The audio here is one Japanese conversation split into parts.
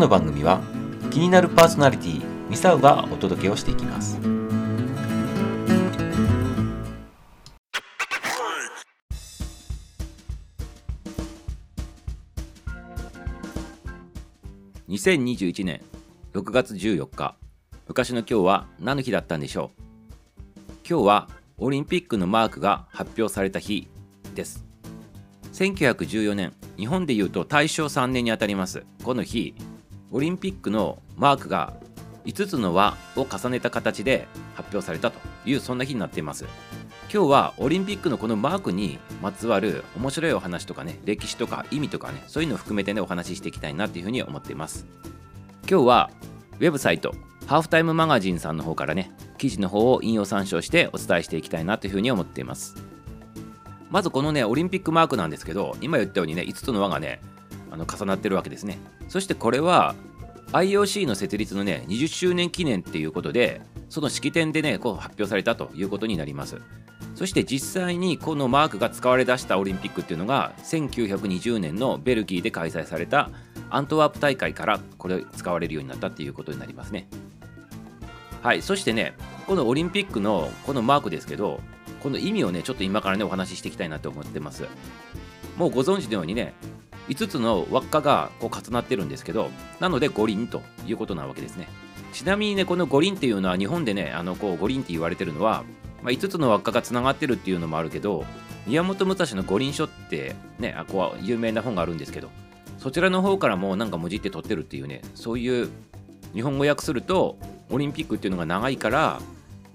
の番組は気になるパーソナリティミサウがお届けをしていきます。2021年6月14日。昔の今日は何の日だったんでしょう？今日はオリンピックのマークが発表された日です。1914年日本でいうと大正3年にあたります。この日オリンピックのマークが5つの輪を重ねた形で発表されたというそんな日になっています。今日はオリンピックのこのマークにまつわる面白いお話とかね歴史とか意味とかねそういうのを含めてねお話ししていきたいなっていうふうに思っています。今日はウェブサイトハーフタイムマガジンさんの方からね記事の方を引用参照してお伝えしていきたいなというふうに思っています。まずこのねオリンピックマークなんですけど今言ったようにね5つの輪がねあの重なってるわけですね。そしてこれは IOC の設立のね20周年記念っていうことでその式典でねこう発表されたということになります。そして実際にこのマークが使われ出したオリンピックっていうのが1920年のベルギーで開催されたアントワープ大会からこれ使われるようになったっていうことになりますね。はいそしてねこのオリンピックのこのマークですけどこの意味をねちょっと今からねお話ししていきたいなと思ってます。もうご存知のようにね5つの輪っかがこう重なってるんですけどなので五輪ということなわけですね。ちなみにねこの五輪っていうのは日本でねあのこう五輪って言われてるのは、まあ、5つの輪っかがつながってるっていうのもあるけど宮本武蔵の五輪書ってねあこう有名な本があるんですけどそちらの方からもなんか文字って取ってるっていうねそういう日本語訳するとオリンピックっていうのが長いから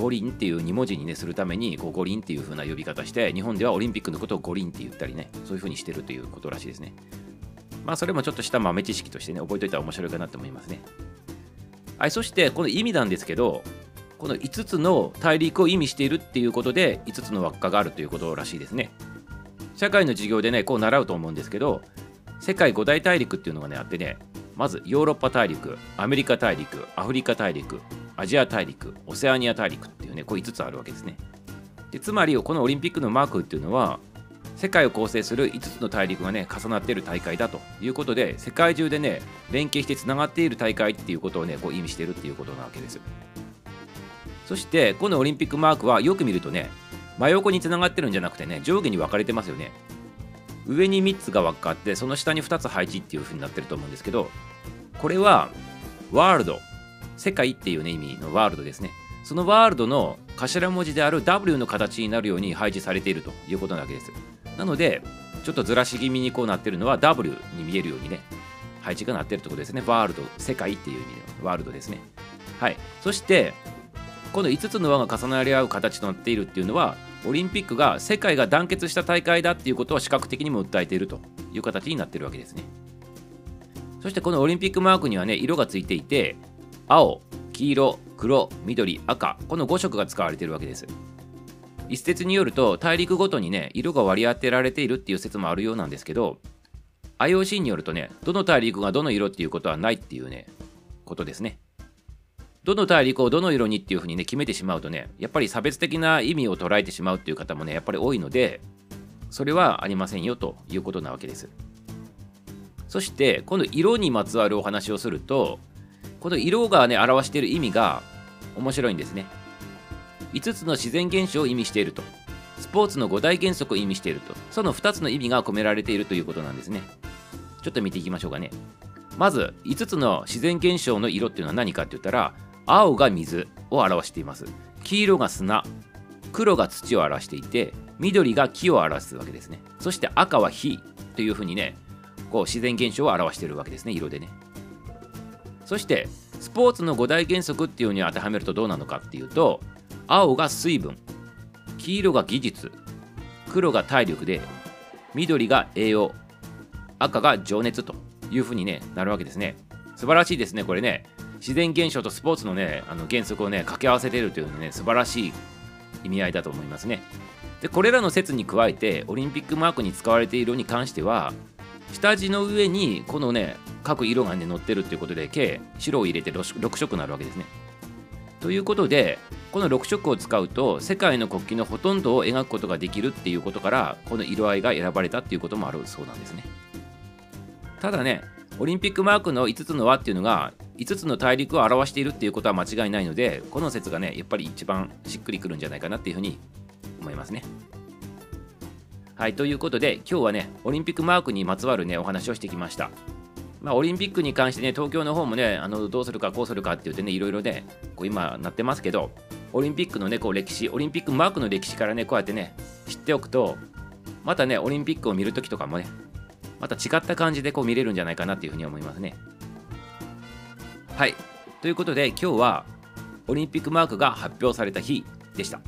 五輪っていう2文字にねするためにこう五輪っていう風な呼び方して日本ではオリンピックのことを五輪って言ったりねそういう風にしてるということらしいですね。まあそれもちょっとした豆知識としてね覚えておいたら面白いかなと思いますね。はいそしてこの意味なんですけどこの5つの大陸を意味しているっていうことで5つの輪っかがあるということらしいですね。社会の授業でねこう習うと思うんですけど世界5大大陸っていうのがねあってねまずヨーロッパ大陸アメリカ大陸アフリカ大陸アジア大陸オセアニア大陸っていうねこう5つあるわけですね。でつまりこのオリンピックのマークっていうのは世界を構成する5つの大陸がね重なっている大会だということで世界中でね連携してつながっている大会っていうことをねこう意味しているっていうことなわけです。そしてこのオリンピックマークはよく見るとね真横につながってるんじゃなくてね上下に分かれてますよね。上に3つが分かってその下に2つ配置っていう風になってると思うんですけどこれはワールド。世界っていうね意味のワールドですね。そのワールドの頭文字である W の形になるように配置されているということなわけです。なのでちょっとずらし気味にこうなってるのは W に見えるようにね配置がなってるってことですね。ワールド世界っていう意味のワールドですね。はい。そしてこの5つの輪が重なり合う形となっているっていうのはオリンピックが世界が団結した大会だっていうことを視覚的にも訴えているという形になっているわけですね。そしてこのオリンピックマークにはね色がついていて青黄色黒緑赤この5色が使われているわけです。一説によると大陸ごとにね色が割り当てられているっていう説もあるようなんですけど IOC によるとねどの大陸がどの色っていうことはないっていうねことですね。どの大陸をどの色にっていうふうにね決めてしまうとねやっぱり差別的な意味を捉えてしまうっていう方もねやっぱり多いのでそれはありませんよということなわけです。そしてこの色にまつわるお話をするとこの色がね表している意味が面白いんですね。5つの自然現象を意味していると。スポーツの5大原則を意味していると。その2つの意味が込められているということなんですね。ちょっと見ていきましょうかね。まず5つの自然現象の色っていうのは何かって言ったら青が水を表しています。黄色が砂。黒が土を表していて緑が木を表すわけですね。そして赤は火というふうにねこう自然現象を表しているわけですね色でね。そしてスポーツの5大原則っていうに当てはめるとどうなのかっていうと青が水分黄色が技術黒が体力で緑が栄養赤が情熱というふうに、ね、なるわけですね。素晴らしいですねこれね。自然現象とスポーツのねあの原則をね掛け合わせているというね素晴らしい意味合いだと思いますね。でこれらの説に加えてオリンピックマークに使われている色に関しては下地の上にこのね各色がね載ってるっていうことで計白を入れて 6, 6色になるわけですね。ということでこの6色を使うと世界の国旗のほとんどを描くことができるっていうことからこの色合いが選ばれたっていうこともあるそうなんですね。ただねオリンピックマークの5つの輪っていうのが5つの大陸を表しているっていうことは間違いないのでこの説がねやっぱり一番しっくりくるんじゃないかなっていうふうに思いますね。はいということで今日はねオリンピックマークにまつわるねお話をしてきましたまあ、オリンピックに関してね、東京の方もね、あのどうするかこうするかって言ってね、いろいろね、こう今なってますけど、オリンピックのね、こう歴史、オリンピックマークの歴史からね、こうやってね、知っておくと、またね、オリンピックを見るときとかもね、また違った感じでこう見れるんじゃないかなっていうふうに思いますね。はい。ということで、今日はオリンピックマークが発表された日でした。